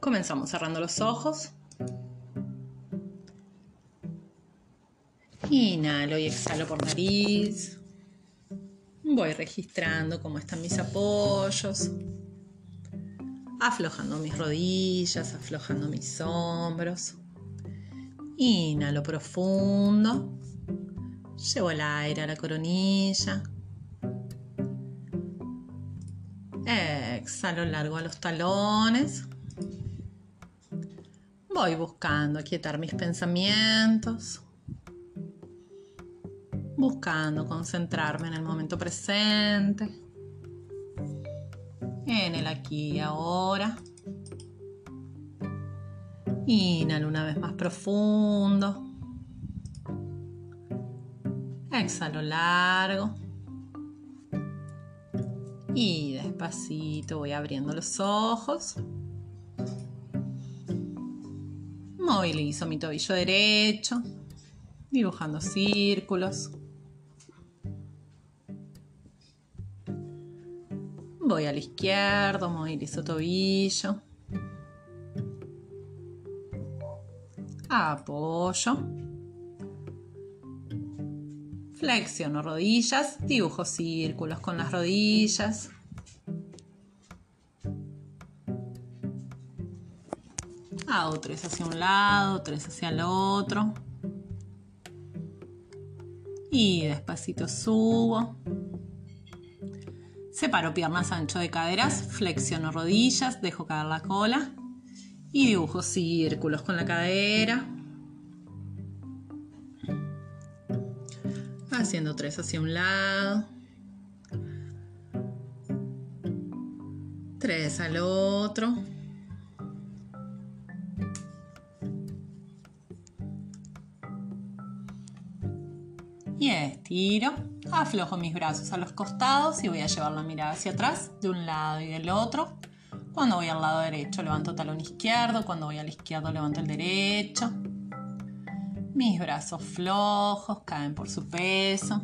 Comenzamos cerrando los ojos. Inhalo y exhalo por nariz. Voy registrando cómo están mis apoyos. Aflojando mis rodillas, aflojando mis hombros. Inhalo profundo. Llevo el aire a la coronilla. Exhalo largo a los talones. Voy buscando aquietar mis pensamientos. Buscando concentrarme en el momento presente. En el aquí y ahora. Inhalo una vez más profundo. Exhalo largo. Y despacito voy abriendo los ojos. Movilizo mi tobillo derecho, dibujando círculos. Voy al izquierdo, movilizo tobillo. Apoyo. Flexiono rodillas, dibujo círculos con las rodillas. Hago tres hacia un lado, tres hacia el otro. Y despacito subo. Separo piernas ancho de caderas, flexiono rodillas, dejo caer la cola y dibujo círculos con la cadera. haciendo tres hacia un lado, tres al otro. Aflojo mis brazos a los costados y voy a llevar la mirada hacia atrás, de un lado y del otro. Cuando voy al lado derecho levanto talón izquierdo, cuando voy al izquierdo levanto el derecho. Mis brazos flojos caen por su peso.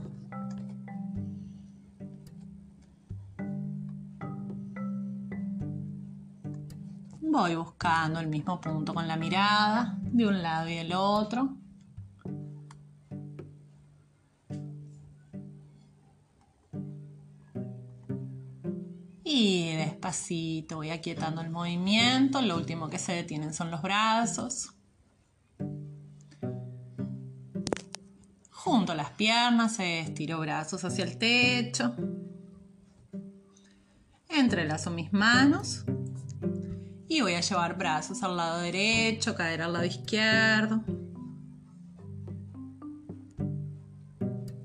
Voy buscando el mismo punto con la mirada de un lado y del otro. Y despacito voy aquietando el movimiento. Lo último que se detienen son los brazos. Junto las piernas, estiro brazos hacia el techo. Entrelazo mis manos. Y voy a llevar brazos al lado derecho, cadera al lado izquierdo.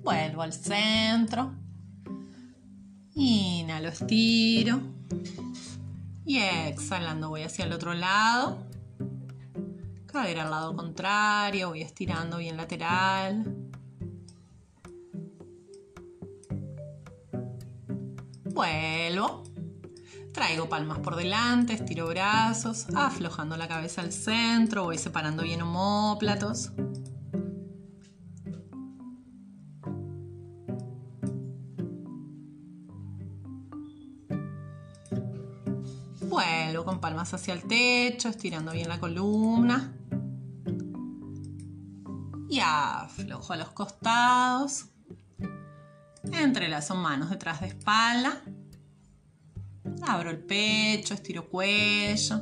Vuelvo al centro. Inhalo, estiro. Y exhalando voy hacia el otro lado. Cadera al lado contrario, voy estirando bien lateral. Vuelvo. Traigo palmas por delante, estiro brazos, aflojando la cabeza al centro, voy separando bien homóplatos. Hacia el techo, estirando bien la columna. Y aflojo a los costados. Entrelazo manos detrás de espalda. Abro el pecho, estiro cuello.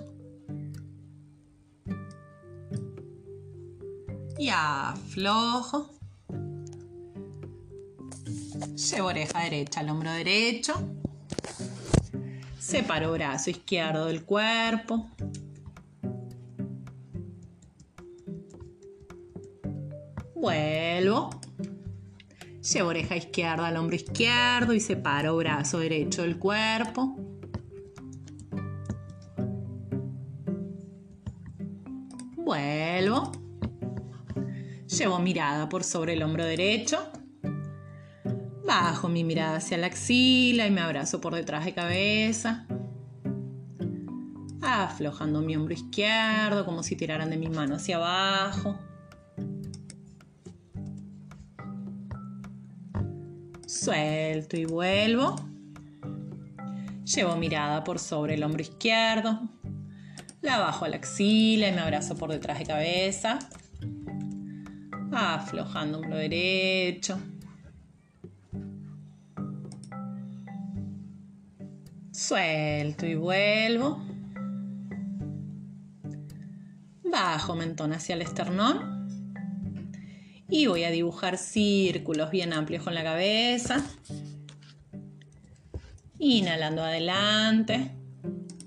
Y aflojo. Llevo oreja derecha al hombro derecho. Separo brazo izquierdo del cuerpo. Vuelvo. Llevo oreja izquierda al hombro izquierdo y separo brazo derecho del cuerpo. Vuelvo. Llevo mirada por sobre el hombro derecho. Bajo mi mirada hacia la axila y me abrazo por detrás de cabeza. Aflojando mi hombro izquierdo como si tiraran de mi mano hacia abajo. Suelto y vuelvo. Llevo mirada por sobre el hombro izquierdo. La bajo a la axila y me abrazo por detrás de cabeza. Aflojando hombro derecho. Suelto y vuelvo. Bajo mentón hacia el esternón. Y voy a dibujar círculos bien amplios con la cabeza. Inhalando adelante.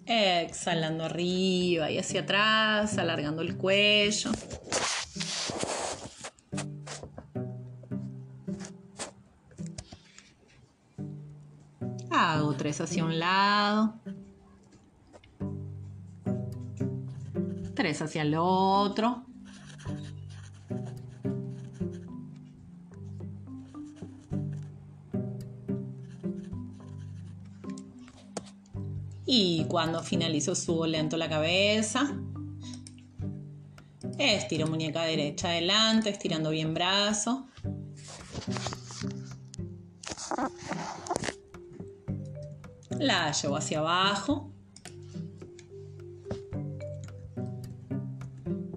Exhalando arriba y hacia atrás, alargando el cuello. Tres hacia un lado. Tres hacia el otro. Y cuando finalizo subo lento la cabeza. Estiro muñeca derecha adelante, estirando bien brazo. La llevo hacia abajo.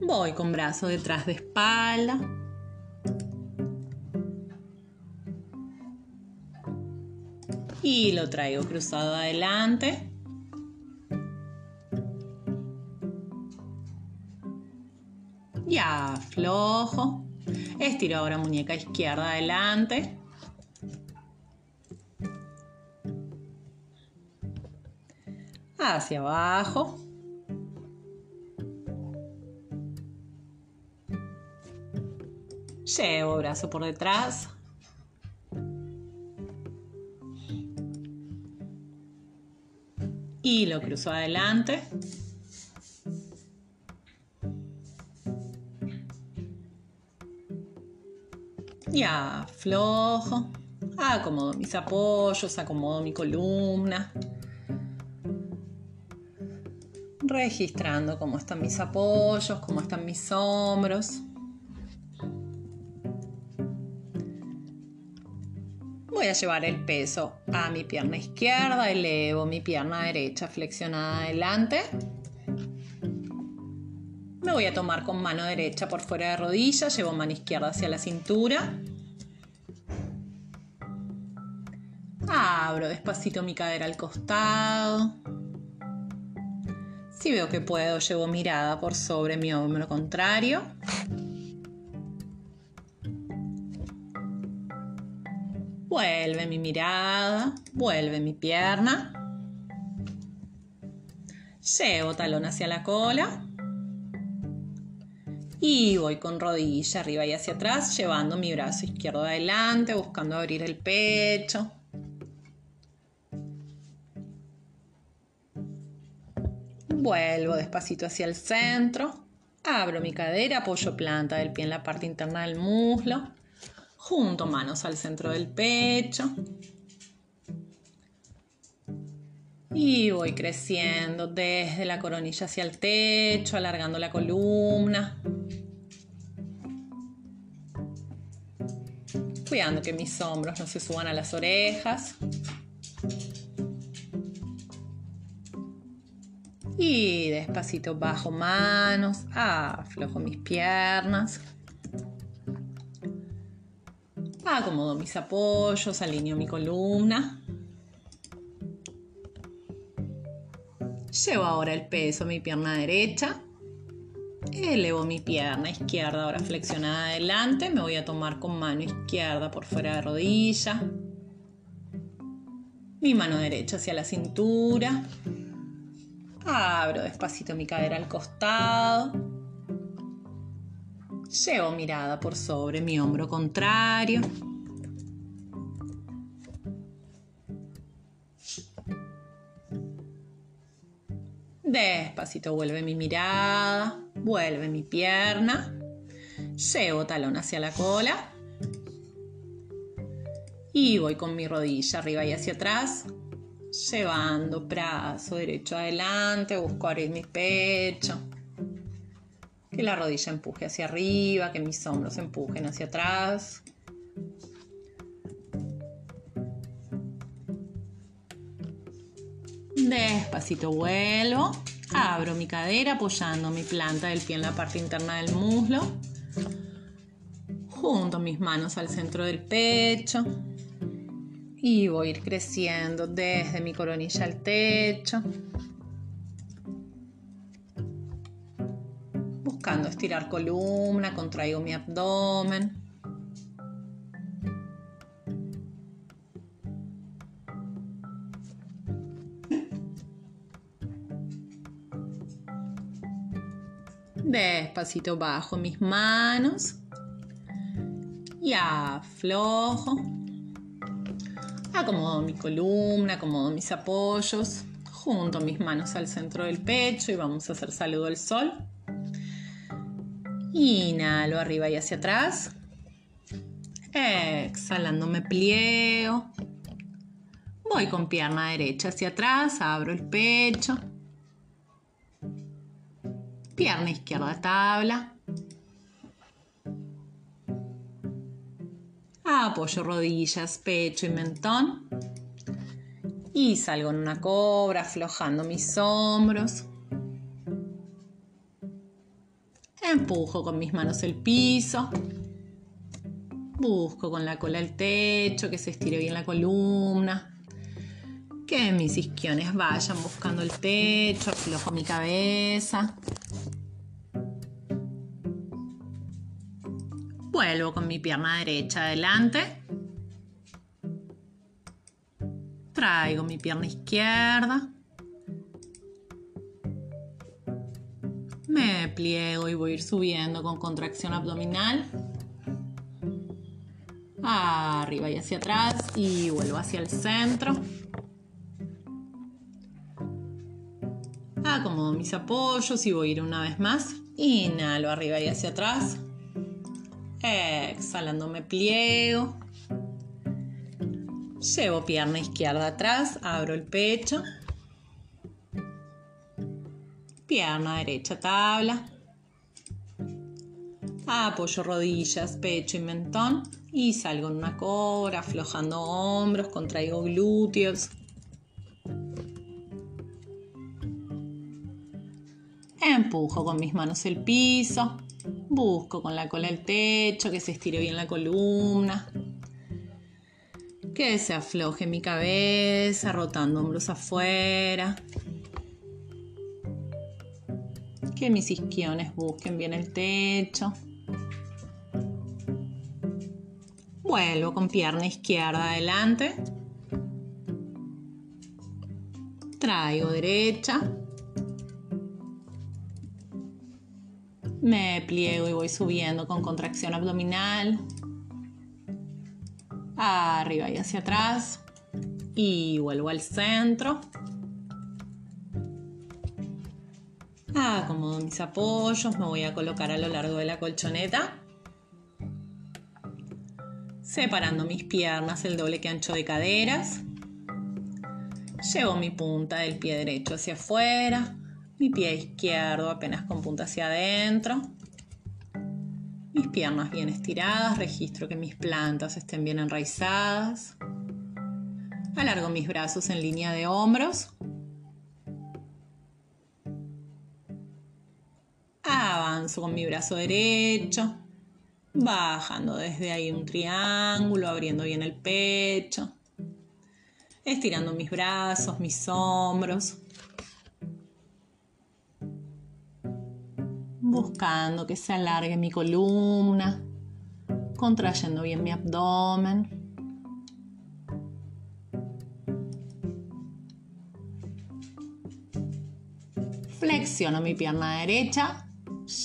Voy con brazo detrás de espalda. Y lo traigo cruzado adelante. Ya aflojo. Estiro ahora muñeca izquierda adelante. Hacia abajo. Llevo brazo por detrás. Y lo cruzo adelante. Y aflojo. Acomodo mis apoyos, acomodo mi columna. Registrando cómo están mis apoyos, cómo están mis hombros. Voy a llevar el peso a mi pierna izquierda, elevo mi pierna derecha flexionada adelante. Me voy a tomar con mano derecha por fuera de rodilla, llevo mano izquierda hacia la cintura. Abro despacito mi cadera al costado. Si veo que puedo, llevo mirada por sobre mi hombro contrario. Vuelve mi mirada, vuelve mi pierna. Llevo talón hacia la cola. Y voy con rodilla arriba y hacia atrás, llevando mi brazo izquierdo adelante, buscando abrir el pecho. Vuelvo despacito hacia el centro. Abro mi cadera, apoyo planta del pie en la parte interna del muslo. Junto manos al centro del pecho. Y voy creciendo desde la coronilla hacia el techo, alargando la columna. Cuidando que mis hombros no se suban a las orejas. Y despacito bajo manos, aflojo mis piernas. Acomodo mis apoyos, alineo mi columna. Llevo ahora el peso a mi pierna derecha. Elevo mi pierna izquierda ahora flexionada adelante. Me voy a tomar con mano izquierda por fuera de rodilla. Mi mano derecha hacia la cintura. Abro despacito mi cadera al costado. Llevo mirada por sobre mi hombro contrario. Despacito vuelve mi mirada, vuelve mi pierna. Llevo talón hacia la cola. Y voy con mi rodilla arriba y hacia atrás, llevando brazo derecho adelante, busco abrir mi pecho. Que la rodilla empuje hacia arriba, que mis hombros empujen hacia atrás. Despacito vuelvo. Abro mi cadera apoyando mi planta del pie en la parte interna del muslo. Junto mis manos al centro del pecho. Y voy a ir creciendo desde mi coronilla al techo. Buscando estirar columna, contraigo mi abdomen. Despacito bajo mis manos y aflojo. Acomodo mi columna, acomodo mis apoyos, junto mis manos al centro del pecho y vamos a hacer saludo al sol. Inhalo arriba y hacia atrás. Exhalando me pliego. Voy con pierna derecha hacia atrás, abro el pecho. Pierna izquierda tabla. Apoyo rodillas, pecho y mentón. Y salgo en una cobra, aflojando mis hombros. Empujo con mis manos el piso. Busco con la cola el techo, que se estire bien la columna. Que mis isquiones vayan buscando el techo, aflojo mi cabeza. Vuelvo con mi pierna derecha adelante. Traigo mi pierna izquierda. Me pliego y voy a ir subiendo con contracción abdominal. Arriba y hacia atrás y vuelvo hacia el centro. Acomodo mis apoyos y voy a ir una vez más. Inhalo arriba y hacia atrás. Exhalando me pliego. Llevo pierna izquierda atrás, abro el pecho. Pierna derecha tabla. Apoyo rodillas, pecho y mentón y salgo en una cobra, aflojando hombros, contraigo glúteos. Empujo con mis manos el piso. Busco con la cola el techo, que se estire bien la columna. Que se afloje mi cabeza, rotando hombros afuera. Que mis isquiones busquen bien el techo. Vuelvo con pierna izquierda adelante. Traigo derecha. Me pliego y voy subiendo con contracción abdominal. Arriba y hacia atrás. Y vuelvo al centro. Acomodo mis apoyos, me voy a colocar a lo largo de la colchoneta. Separando mis piernas el doble que ancho de caderas. Llevo mi punta del pie derecho hacia afuera mi pie izquierdo apenas con punta hacia adentro. Mis piernas bien estiradas, registro que mis plantas estén bien enraizadas. Alargo mis brazos en línea de hombros. Avanzo con mi brazo derecho, bajando desde ahí un triángulo, abriendo bien el pecho, estirando mis brazos, mis hombros. Buscando que se alargue mi columna, contrayendo bien mi abdomen. Flexiono mi pierna derecha,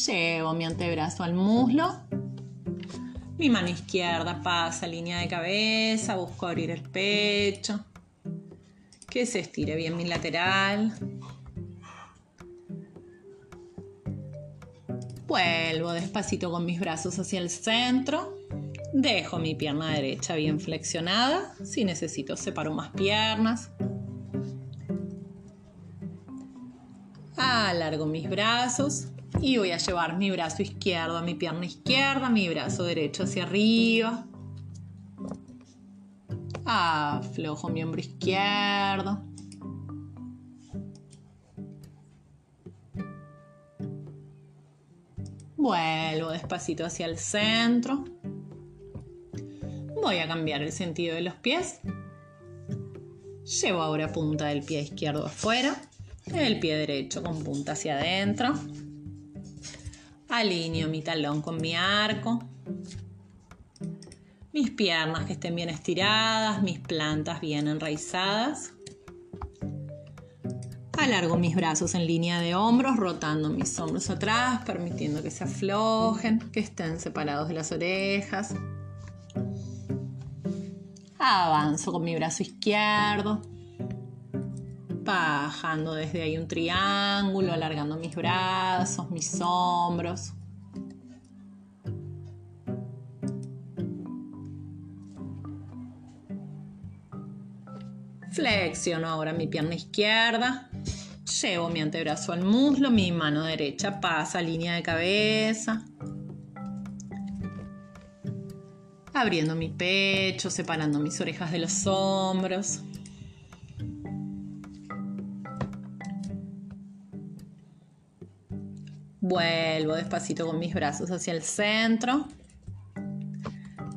llevo mi antebrazo al muslo, mi mano izquierda pasa línea de cabeza, busco abrir el pecho, que se estire bien mi lateral. Vuelvo despacito con mis brazos hacia el centro. Dejo mi pierna derecha bien flexionada. Si necesito, separo más piernas. Alargo mis brazos y voy a llevar mi brazo izquierdo a mi pierna izquierda, mi brazo derecho hacia arriba. Aflojo mi hombro izquierdo. Vuelvo despacito hacia el centro. Voy a cambiar el sentido de los pies. Llevo ahora punta del pie izquierdo afuera, el pie derecho con punta hacia adentro. Alineo mi talón con mi arco. Mis piernas que estén bien estiradas, mis plantas bien enraizadas. Alargo mis brazos en línea de hombros, rotando mis hombros atrás, permitiendo que se aflojen, que estén separados de las orejas. Avanzo con mi brazo izquierdo, bajando desde ahí un triángulo, alargando mis brazos, mis hombros. Flexiono ahora mi pierna izquierda, Llevo mi antebrazo al muslo, mi mano derecha pasa línea de cabeza. Abriendo mi pecho, separando mis orejas de los hombros. Vuelvo despacito con mis brazos hacia el centro.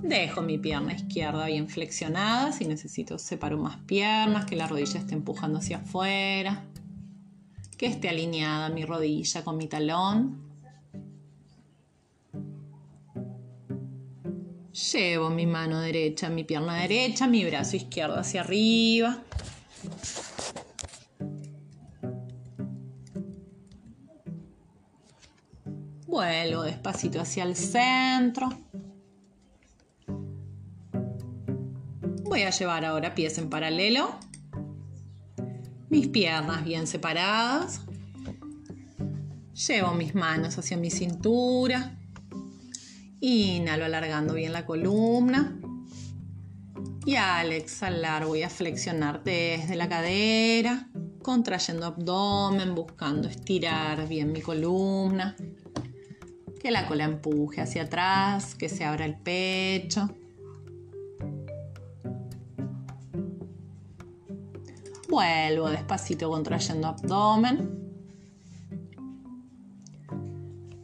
Dejo mi pierna izquierda bien flexionada. Si necesito, separo más piernas, que la rodilla esté empujando hacia afuera que esté alineada mi rodilla con mi talón. Llevo mi mano derecha, mi pierna derecha, mi brazo izquierdo hacia arriba. Vuelvo despacito hacia el centro. Voy a llevar ahora pies en paralelo mis piernas bien separadas. Llevo mis manos hacia mi cintura. Inhalo alargando bien la columna. Y al exhalar voy a flexionar desde la cadera, contrayendo abdomen, buscando estirar bien mi columna. Que la cola empuje hacia atrás, que se abra el pecho. Vuelvo despacito contrayendo abdomen.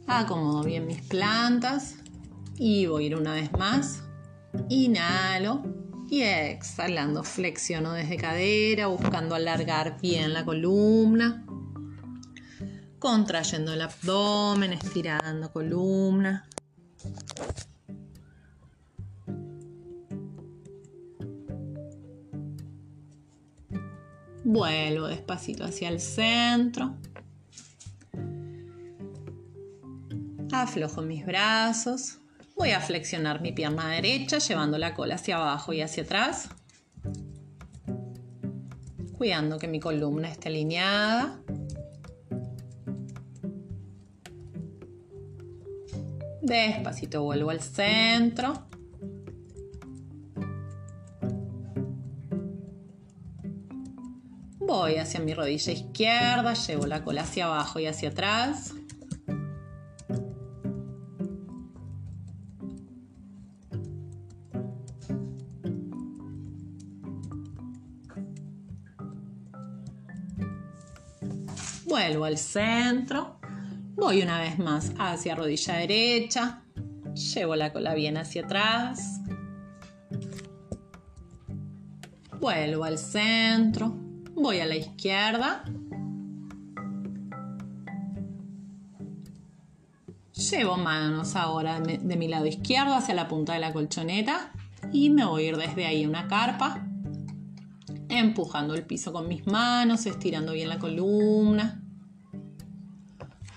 Acomodo bien mis plantas y voy a ir una vez más. Inhalo y exhalando flexiono desde cadera, buscando alargar bien la columna. Contrayendo el abdomen, estirando columna. Vuelvo despacito hacia el centro. Aflojo mis brazos. Voy a flexionar mi pierna derecha llevando la cola hacia abajo y hacia atrás. Cuidando que mi columna esté alineada. Despacito vuelvo al centro. Voy hacia mi rodilla izquierda, llevo la cola hacia abajo y hacia atrás. Vuelvo al centro. Voy una vez más hacia rodilla derecha. Llevo la cola bien hacia atrás. Vuelvo al centro voy a la izquierda. Llevo manos ahora de mi lado izquierdo hacia la punta de la colchoneta y me voy a ir desde ahí a una carpa, empujando el piso con mis manos, estirando bien la columna.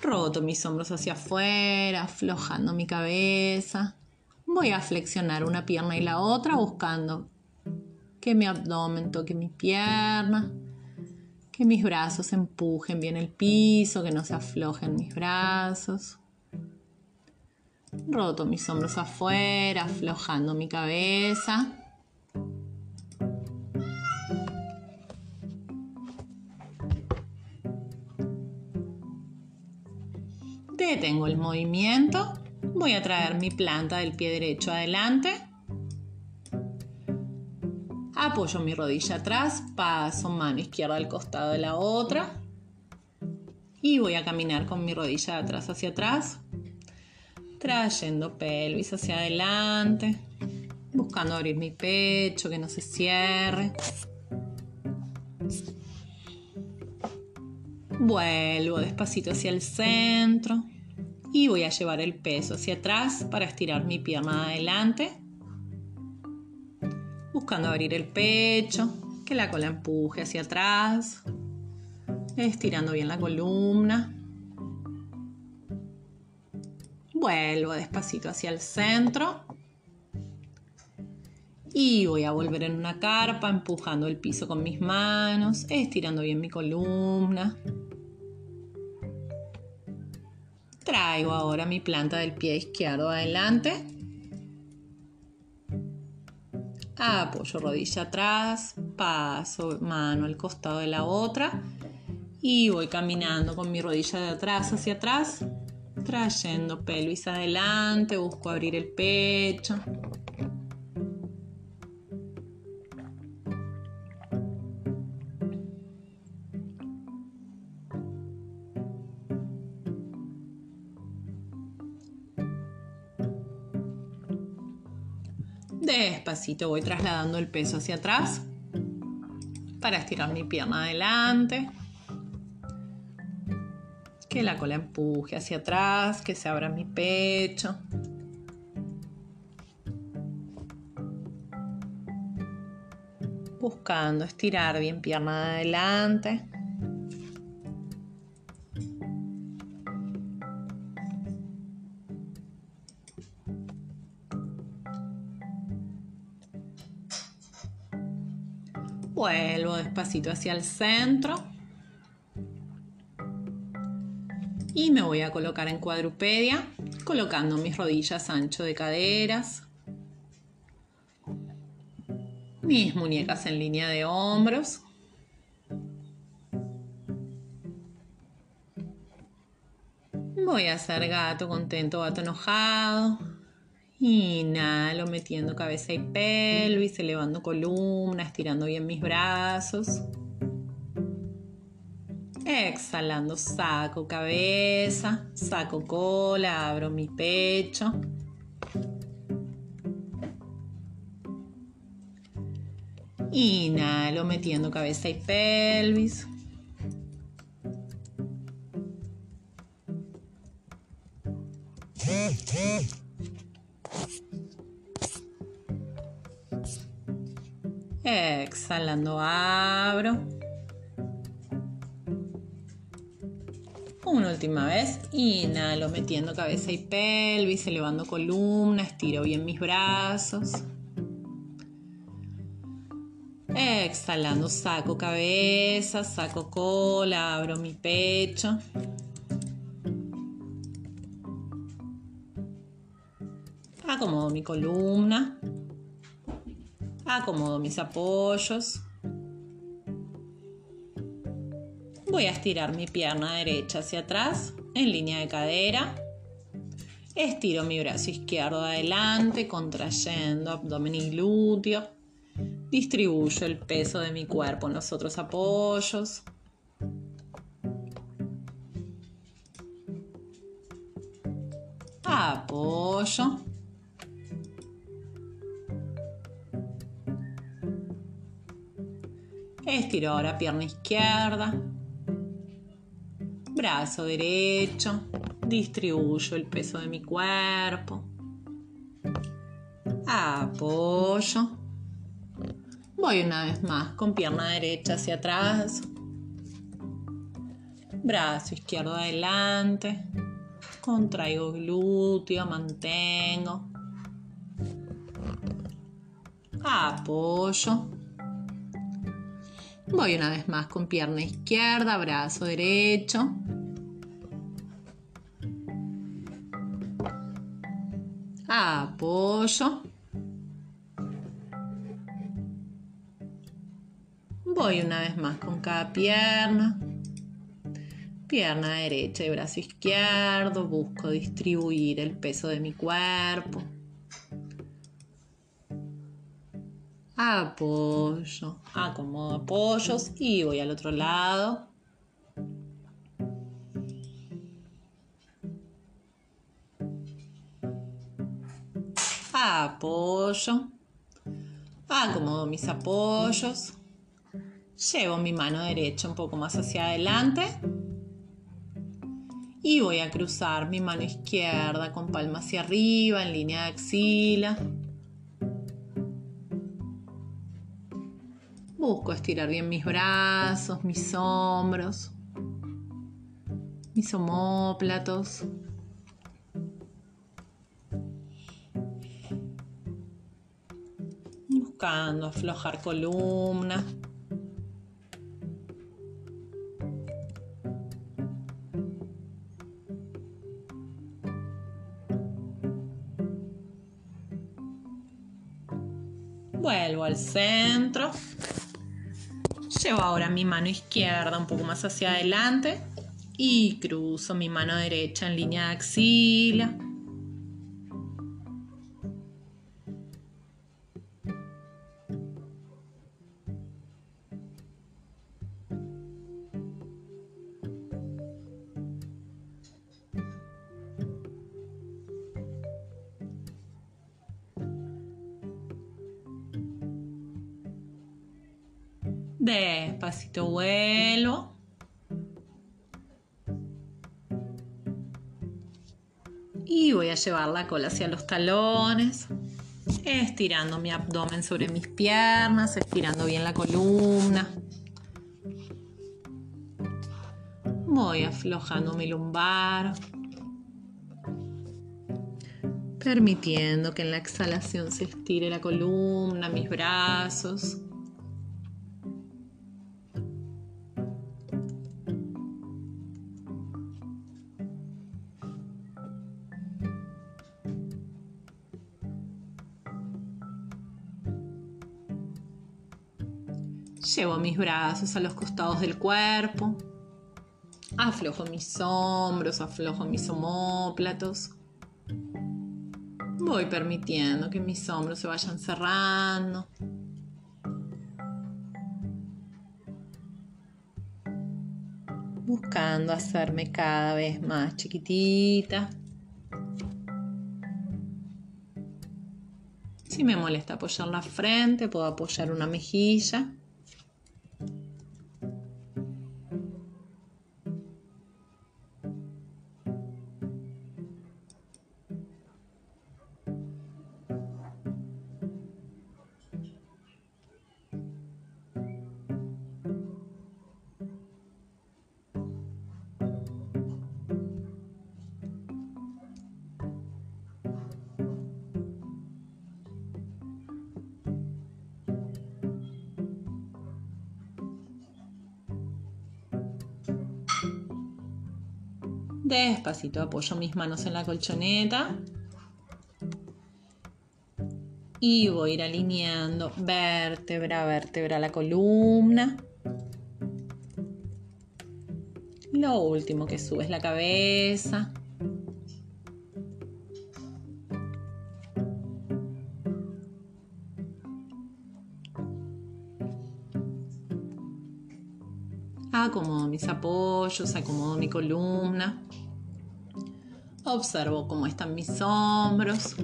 Roto mis hombros hacia afuera, aflojando mi cabeza. Voy a flexionar una pierna y la otra buscando que mi abdomen toque mi pierna que mis brazos empujen bien el piso, que no se aflojen mis brazos. Roto mis hombros afuera, aflojando mi cabeza. Detengo el movimiento. Voy a traer mi planta del pie derecho adelante Apoyo mi rodilla atrás, paso mano izquierda al costado de la otra. Y voy a caminar con mi rodilla de atrás hacia atrás. trayendo pelvis hacia adelante, buscando abrir mi pecho, que no se cierre. Vuelvo despacito hacia el centro y voy a llevar el peso hacia atrás para estirar mi pierna adelante, buscando abrir el pecho, que la cola empuje hacia atrás, estirando bien la columna. Vuelvo despacito hacia el centro. Y voy a volver en una carpa, empujando el piso con mis manos, estirando bien mi columna. Traigo ahora mi planta del pie izquierdo adelante. Apoyo rodilla atrás, paso mano al costado de la otra y voy caminando con mi rodilla de atrás hacia atrás trayendo pelvis adelante, busco abrir el pecho. Voy trasladando el peso hacia atrás para estirar mi pierna adelante que la cola empuje hacia atrás, que se abra mi pecho. Buscando estirar bien pierna adelante. Despacito hacia el centro. y me voy a colocar en cuadrupedia, colocando mis rodillas ancho de caderas, mis muñecas en línea de hombros. Voy a hacer gato contento, gato enojado. Inhalo metiendo cabeza y pelvis, elevando columna, estirando bien mis brazos. Exhalando, saco cabeza, saco cola, abro mi pecho. Inhalo metiendo cabeza y pelvis. Exhalando, abro. Una última vez, inhalo metiendo cabeza y pelvis, elevando columna, estiro bien mis brazos. Exhalando, saco cabeza, saco cola, abro mi pecho. Acomodo mi columna. Acomodo mis apoyos. Voy a estirar mi pierna derecha hacia atrás en línea de cadera. Estiro mi brazo izquierdo adelante, contrayendo abdomen y glúteo. Distribuyo el peso de mi cuerpo en los otros apoyos. Apoyo. Estiro ahora pierna izquierda. Brazo derecho, distribuyo el peso de mi cuerpo, apoyo, voy una vez más con pierna derecha hacia atrás, brazo izquierdo adelante, contraigo glúteo, mantengo, apoyo, Voy una vez más con pierna izquierda, brazo derecho. Apoyo. Voy una vez más con cada pierna. Pierna derecha y brazo izquierdo. Busco distribuir el peso de mi cuerpo. Apoyo, acomodo apoyos y voy al otro lado. apoyo, acomodo mis apoyos, llevo mi mano derecha un poco más hacia adelante y voy a cruzar mi mano izquierda con palma hacia arriba en línea de axila. Busco estirar bien mis brazos, mis hombros, mis homóplatos. Buscando aflojar columna. Vuelvo al centro. Llevo ahora mi mano izquierda un poco más hacia adelante y cruzo mi mano derecha en línea de axila. Despacito vuelvo. Y voy a llevar la cola hacia los talones, estirando mi abdomen sobre mis piernas, estirando bien la columna. Voy aflojando mi lumbar, permitiendo que en la exhalación se estire la columna, mis brazos. Llevo mis brazos a los costados del cuerpo. Aflojo mis hombros, aflojo mis homóplatos. Voy permitiendo que mis hombros se vayan cerrando. Buscando hacerme cada vez más chiquitita. Si me molesta apoyar la frente, puedo apoyar una mejilla. Despacito apoyo mis manos en la colchoneta. Y voy a ir alineando vértebra a vértebra la columna. Lo último que sube es la cabeza. Acomodo mis apoyos, acomodo mi columna. Observo cómo están mis hombros.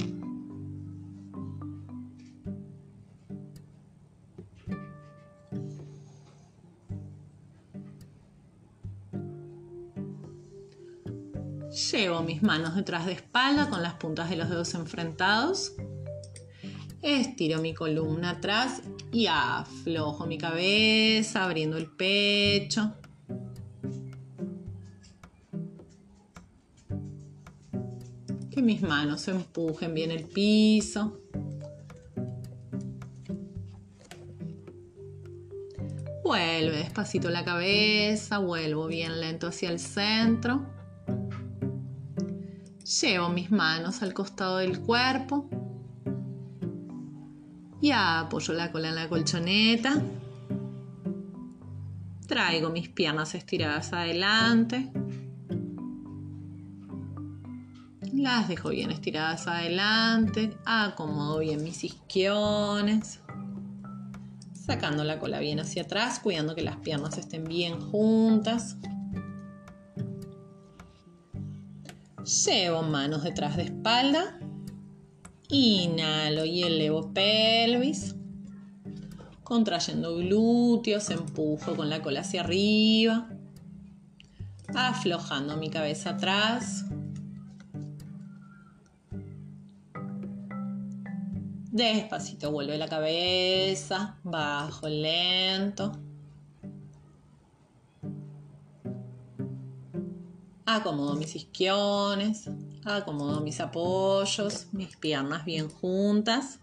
Llevo mis manos detrás de espalda con las puntas de los dedos enfrentados. Estiro mi columna atrás y aflojo mi cabeza, abriendo el pecho. Que mis manos empujen bien el piso. Vuelve despacito la cabeza, vuelvo bien lento hacia el centro. Llevo mis manos al costado del cuerpo y apoyo la cola en la colchoneta. Traigo mis piernas estiradas adelante. Las dejo bien estiradas adelante. Acomodo bien mis isquiones. Sacando la cola bien hacia atrás, cuidando que las piernas estén bien juntas. Llevo manos detrás de espalda Inhalo y elevo pelvis. Contrayendo glúteos, empujo con la cola hacia arriba. Aflojando mi cabeza atrás. Despacito vuelve la cabeza, bajo lento. Acomodo mis isquiones, acomodo mis apoyos, mis piernas bien juntas.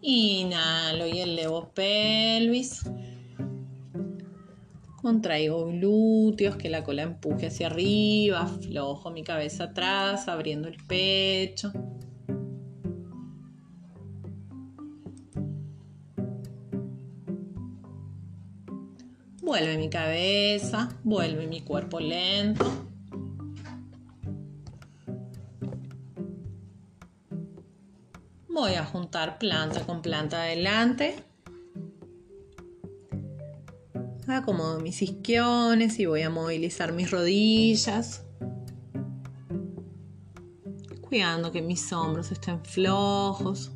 Inhalo y elevo pelvis. Contraigo glúteos, que la cola empuje hacia arriba, aflojo mi cabeza atrás, abriendo el pecho. Vuelve mi cabeza, vuelve mi cuerpo lento. Voy a juntar planta con planta adelante. Acomodo mis isquiones y voy a movilizar mis rodillas. Cuidando que mis hombros estén flojos.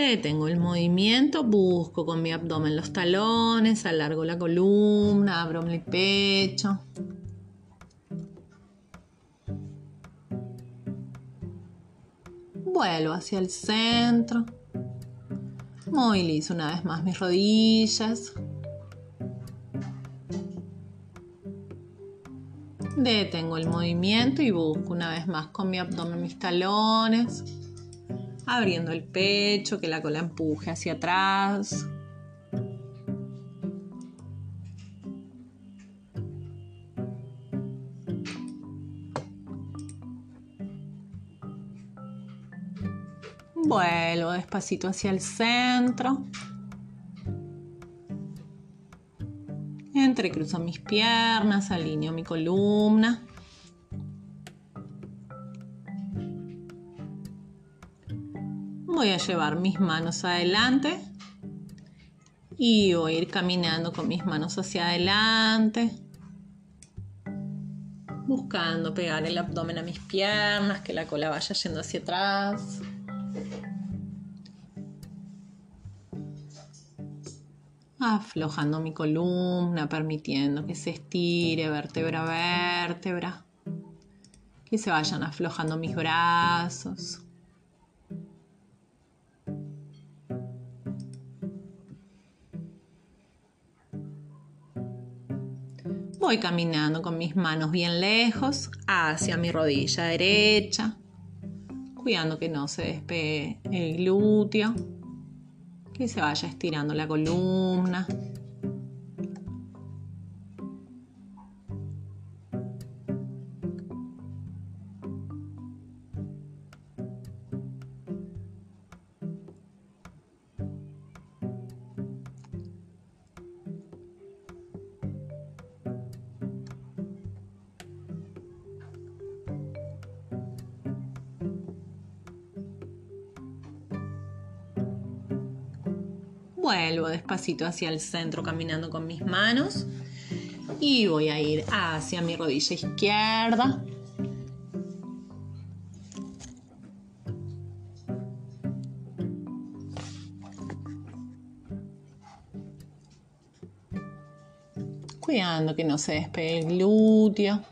Detengo el movimiento, busco con mi abdomen los talones, alargo la columna, abro mi pecho. Vuelvo hacia el centro. Movilizo una vez más mis rodillas. Detengo el movimiento y busco una vez más con mi abdomen mis talones abriendo el pecho, que la cola empuje hacia atrás. Vuelvo despacito hacia el centro. Entrecruzo mis piernas, alineo mi columna. Voy a llevar mis manos adelante y voy a ir caminando con mis manos hacia adelante, buscando pegar el abdomen a mis piernas, que la cola vaya yendo hacia atrás. Aflojando mi columna, permitiendo que se estire vértebra a vértebra, que se vayan aflojando mis brazos. Voy caminando con mis manos bien lejos hacia mi rodilla derecha, cuidando que no se despegue el glúteo, que se vaya estirando la columna. Despacito hacia el centro caminando con mis manos y voy a ir hacia mi rodilla izquierda. Cuidando que no se despegue el glúteo.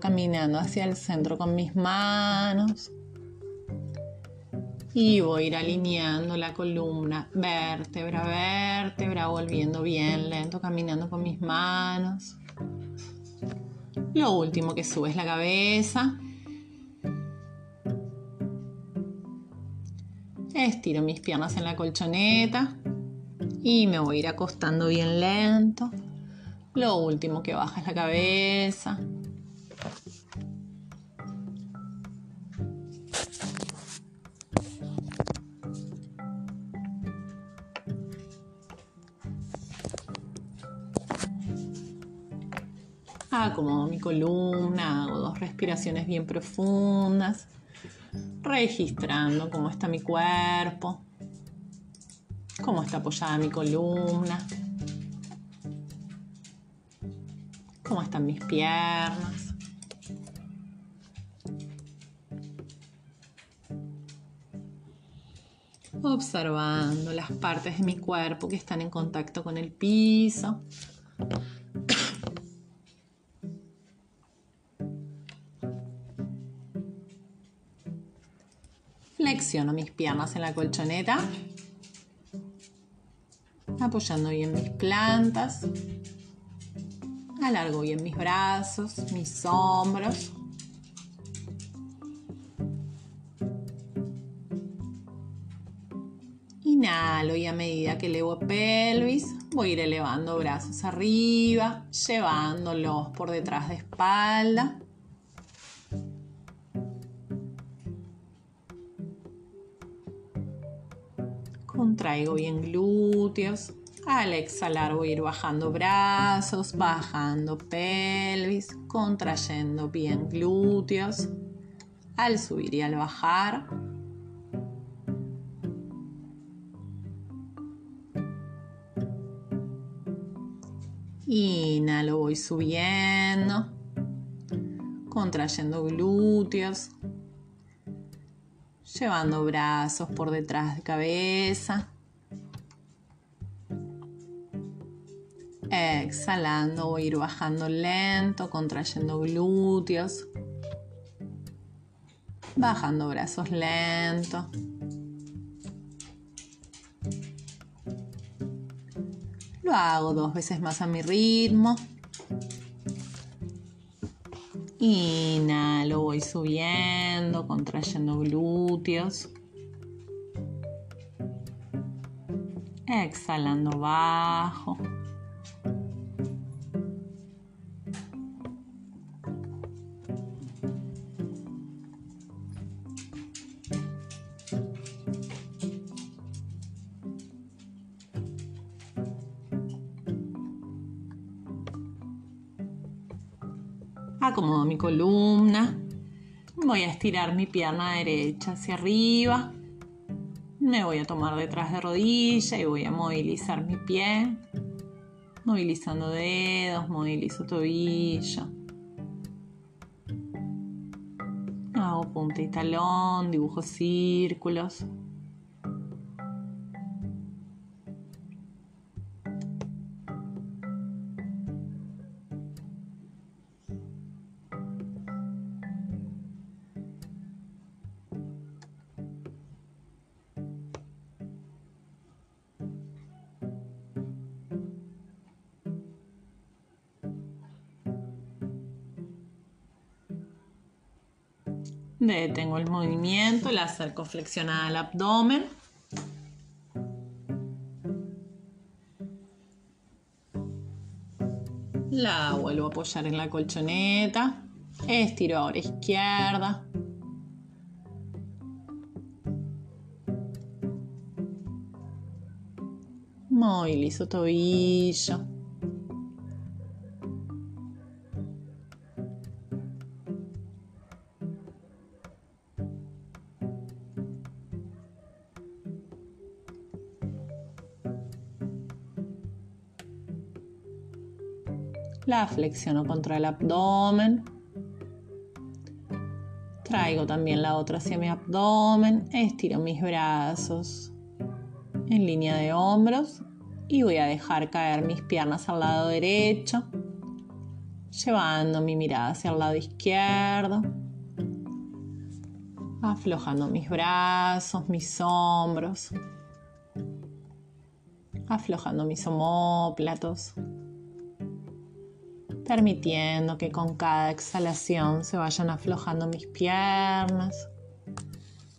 Caminando hacia el centro con mis manos. Y voy a ir alineando la columna, vértebra, vértebra, volviendo bien lento, caminando con mis manos. Lo último que sube es la cabeza. Estiro mis piernas en la colchoneta y me voy a ir acostando bien lento. Lo último que baja es la cabeza. Columna, hago dos respiraciones bien profundas, registrando cómo está mi cuerpo, cómo está apoyada mi columna, cómo están mis piernas. Observando las partes de mi cuerpo que están en contacto con el piso. Mis piernas en la colchoneta, apoyando bien mis plantas. Alargo bien mis brazos, mis hombros. Inhalo y a medida que elevo pelvis, voy a ir elevando brazos arriba, llevándolos por detrás de espalda. Contraigo bien glúteos. Al exhalar voy a ir bajando brazos, bajando pelvis, contrayendo bien glúteos. Al subir y al bajar. Inhalo, voy subiendo, contrayendo glúteos, llevando brazos por detrás de cabeza. Exhalando, voy a ir bajando lento, contrayendo glúteos. Bajando brazos lento. Lo hago dos veces más a mi ritmo. Inhalo, voy subiendo, contrayendo glúteos. Exhalando bajo. Acomodo mi columna, voy a estirar mi pierna derecha hacia arriba, me voy a tomar detrás de rodilla y voy a movilizar mi pie, movilizando dedos, movilizo tobillo. Hago punta y talón, dibujo círculos. Detengo el movimiento, la acerco flexionada al abdomen. La vuelvo a apoyar en la colchoneta. Estiro ahora izquierda. Movilizo tobillo. Flexiono contra el abdomen. Traigo también la otra hacia mi abdomen. Estiro mis brazos en línea de hombros y voy a dejar caer mis piernas al lado derecho, llevando mi mirada hacia el lado izquierdo. Aflojando mis brazos, mis hombros. Aflojando mis omóplatos. Permitiendo que con cada exhalación se vayan aflojando mis piernas.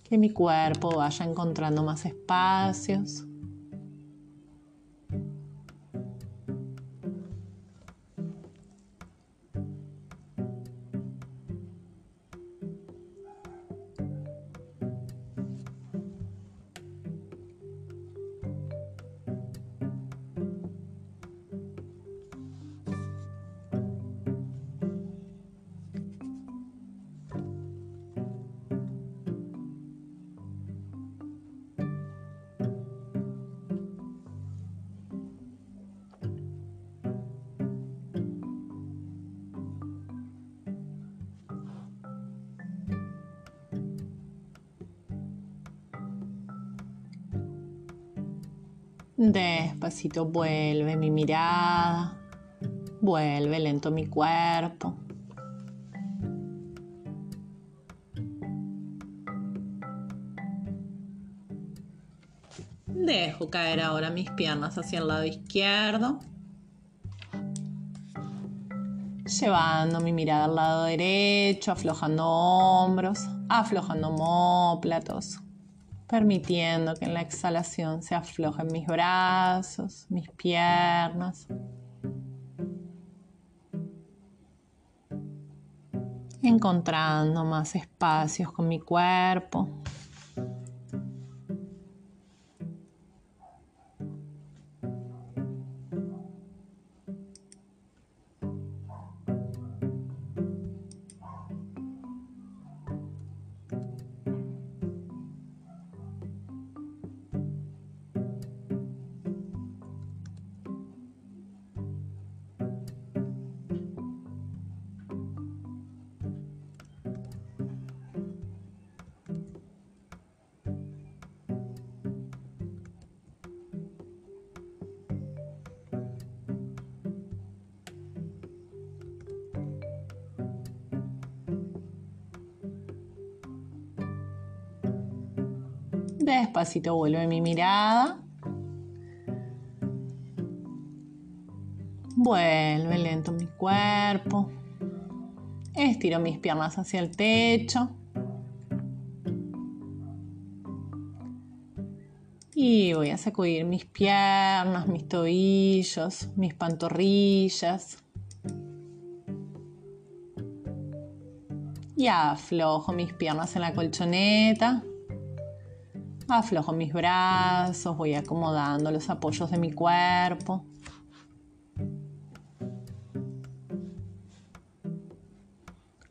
Que mi cuerpo vaya encontrando más espacios. Despacito vuelve mi mirada, vuelve lento mi cuerpo. Dejo caer ahora mis piernas hacia el lado izquierdo, llevando mi mirada al lado derecho, aflojando hombros, aflojando homóplatos permitiendo que en la exhalación se aflojen mis brazos, mis piernas. Encontrando más espacios con mi cuerpo. Despacito vuelve mi mirada. Vuelve lento mi cuerpo. Estiro mis piernas hacia el techo. Y voy a sacudir mis piernas, mis tobillos, mis pantorrillas. Y aflojo mis piernas en la colchoneta. Aflojo mis brazos, voy acomodando los apoyos de mi cuerpo.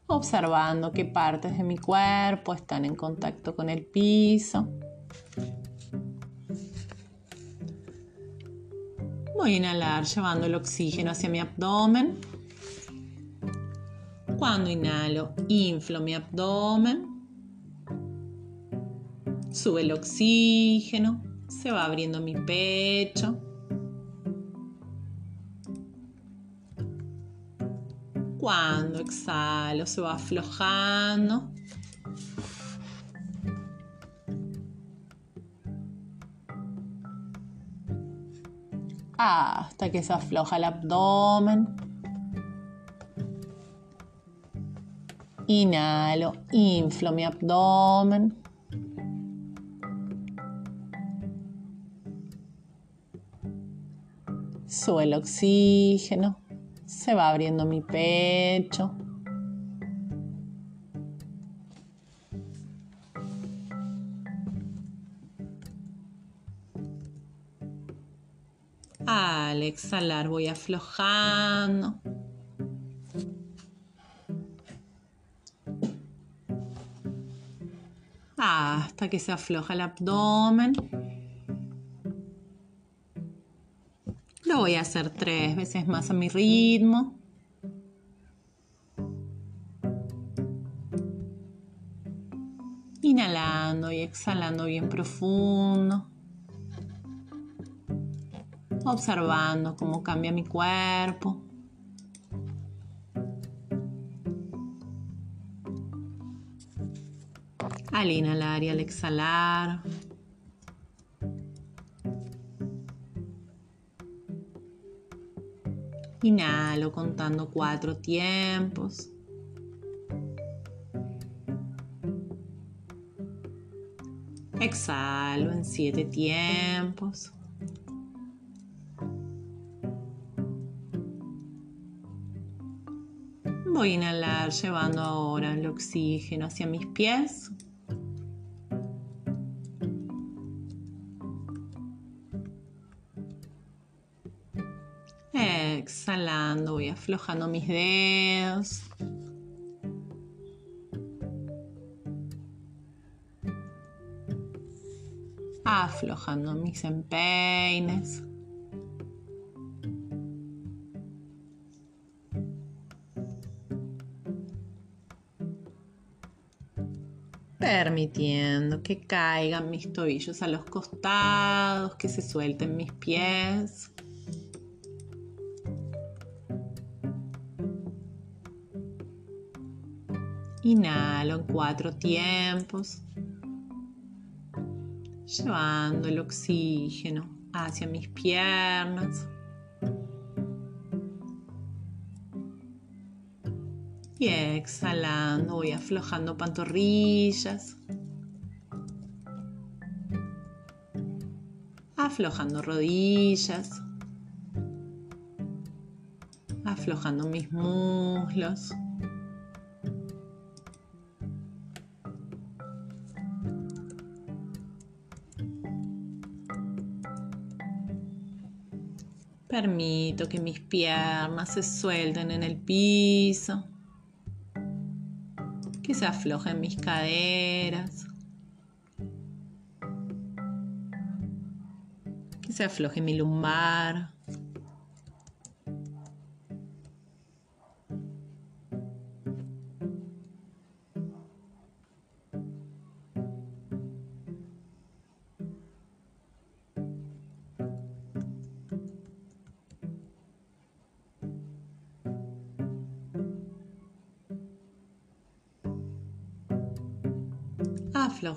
Observando qué partes de mi cuerpo están en contacto con el piso. Voy a inhalar llevando el oxígeno hacia mi abdomen. Cuando inhalo, inflo mi abdomen. Sube el oxígeno, se va abriendo mi pecho. Cuando exhalo, se va aflojando. Hasta que se afloja el abdomen. Inhalo, inflo mi abdomen. Sube el oxígeno, se va abriendo mi pecho. Al exhalar voy aflojando. Hasta que se afloja el abdomen. Voy a hacer tres veces más a mi ritmo. Inhalando y exhalando bien profundo. Observando cómo cambia mi cuerpo. Al inhalar y al exhalar. Inhalo contando cuatro tiempos. Exhalo en siete tiempos. Voy a inhalar llevando ahora el oxígeno hacia mis pies. Exhalando, voy aflojando mis dedos. Aflojando mis empeines. permitiendo que caigan mis tobillos a los costados, que se suelten mis pies. Inhalo en cuatro tiempos, llevando el oxígeno hacia mis piernas. Y exhalando, voy aflojando pantorrillas. Aflojando rodillas. Aflojando mis muslos. Permito que mis piernas se suelten en el piso que se aflojen mis caderas, que se afloje mi lumbar.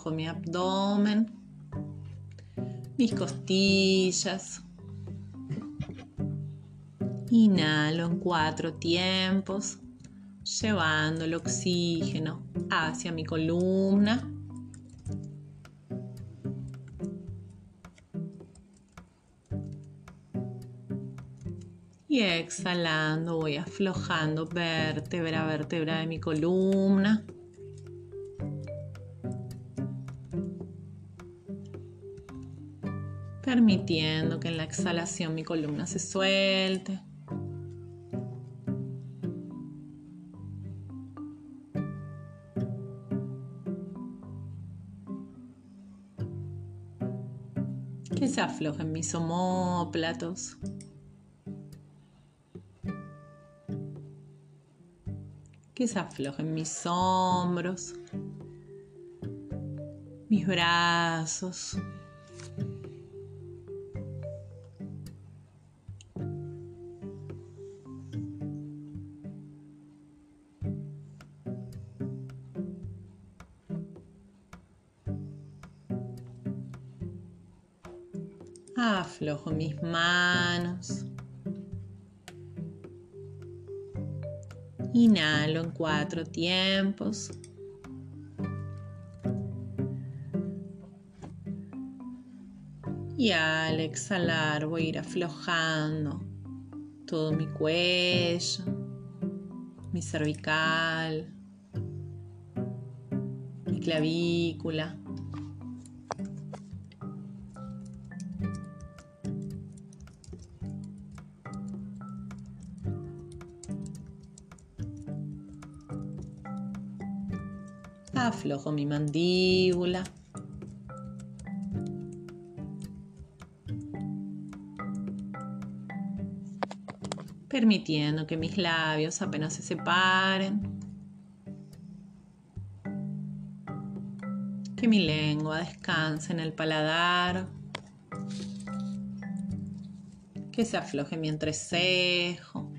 Mi abdomen, mis costillas. Inhalo en cuatro tiempos, llevando el oxígeno hacia mi columna. Y exhalando voy aflojando vértebra a vértebra de mi columna. Permitiendo que en la exhalación mi columna se suelte. Que se aflojen mis homóplatos. Que se aflojen mis hombros, mis brazos. Aflojo mis manos. Inhalo en cuatro tiempos. Y al exhalar voy a ir aflojando todo mi cuello, mi cervical, mi clavícula, aflojo mi mandíbula. Permitiendo que mis labios apenas se separen. Que mi lengua descanse en el paladar. Que se afloje mi entrecejo,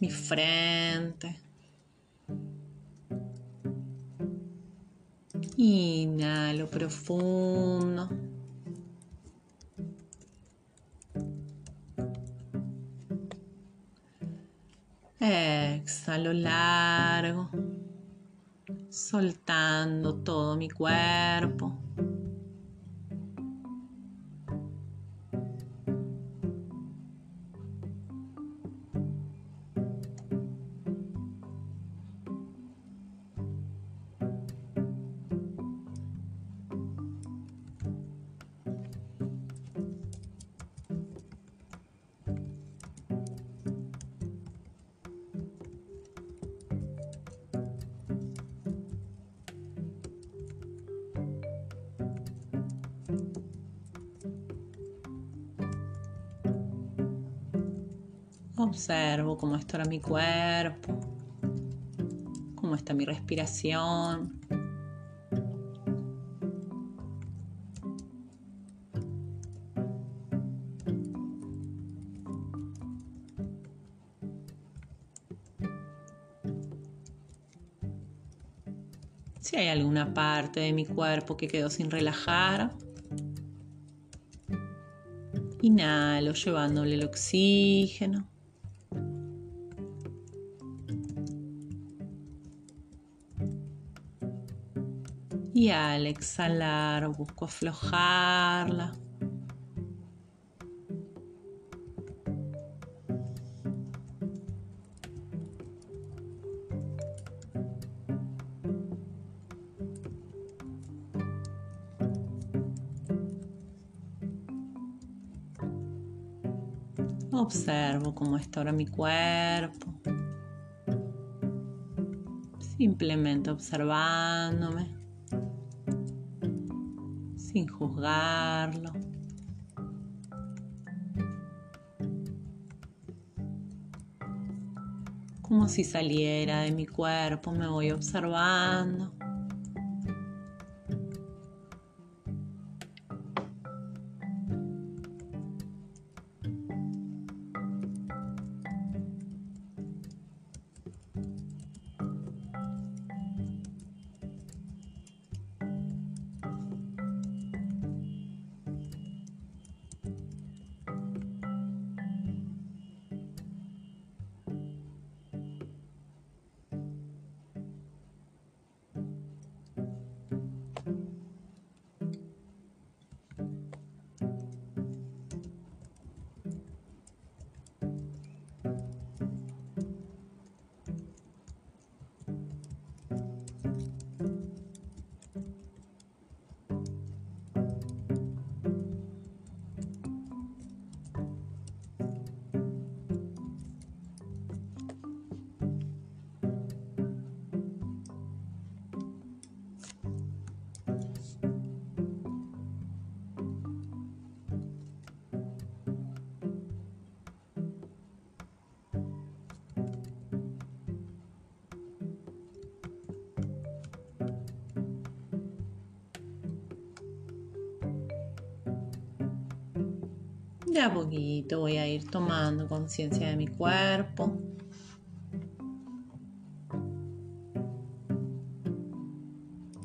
mi frente Inhalo profundo. Exhalo largo, soltando todo mi cuerpo. Observo cómo está mi cuerpo, cómo está mi respiración. Si hay alguna parte de mi cuerpo que quedó sin relajar, inhalo llevándole el oxígeno. Y al exhalar busco aflojarla. Observo cómo está ahora mi cuerpo. Simplemente observándome sin juzgarlo. Como si saliera de mi cuerpo, me voy observando. A poquito voy a ir tomando conciencia de mi cuerpo.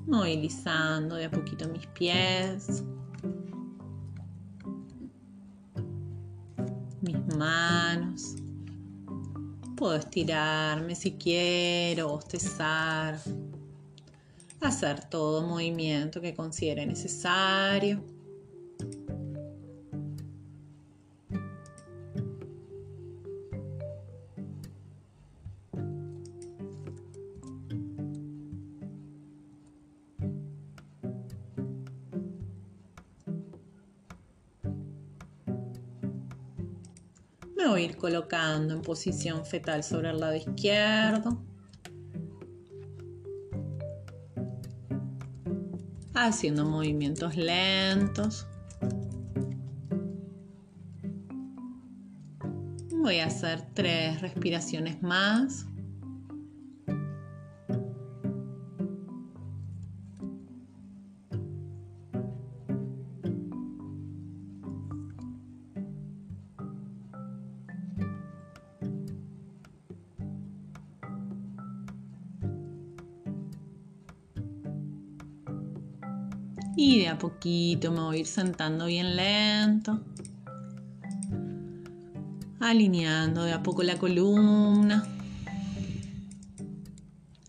Movilizando de a poquito mis pies. Mis manos. Puedo estirarme si quiero, bostezar. Hacer todo movimiento que considere necesario. En posición fetal sobre el lado izquierdo. Haciendo movimientos lentos. Voy a hacer tres respiraciones más. Y de a poquito me voy a ir sentando bien lento. Alineando de a poco la columna.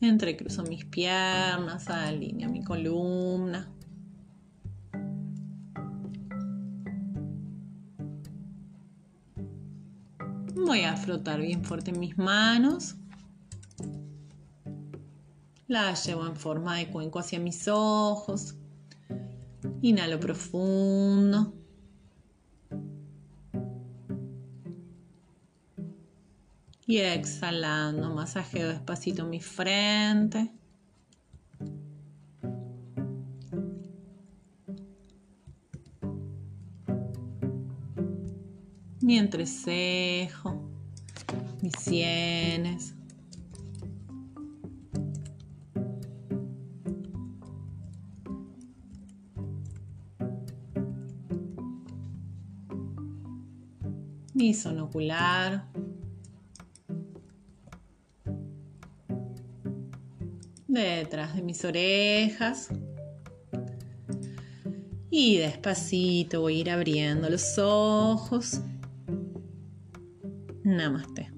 Entrecruzo mis piernas, alineo mi columna. Voy a frotar bien fuerte mis manos. Las llevo en forma de cuenco hacia mis ojos. Inhalo profundo. Y exhalando, masajeo despacito mi frente. Mi entrecejo, mis sienes. Mi sonocular. detrás de mis orejas. Y despacito voy a ir abriendo los ojos. Namaste.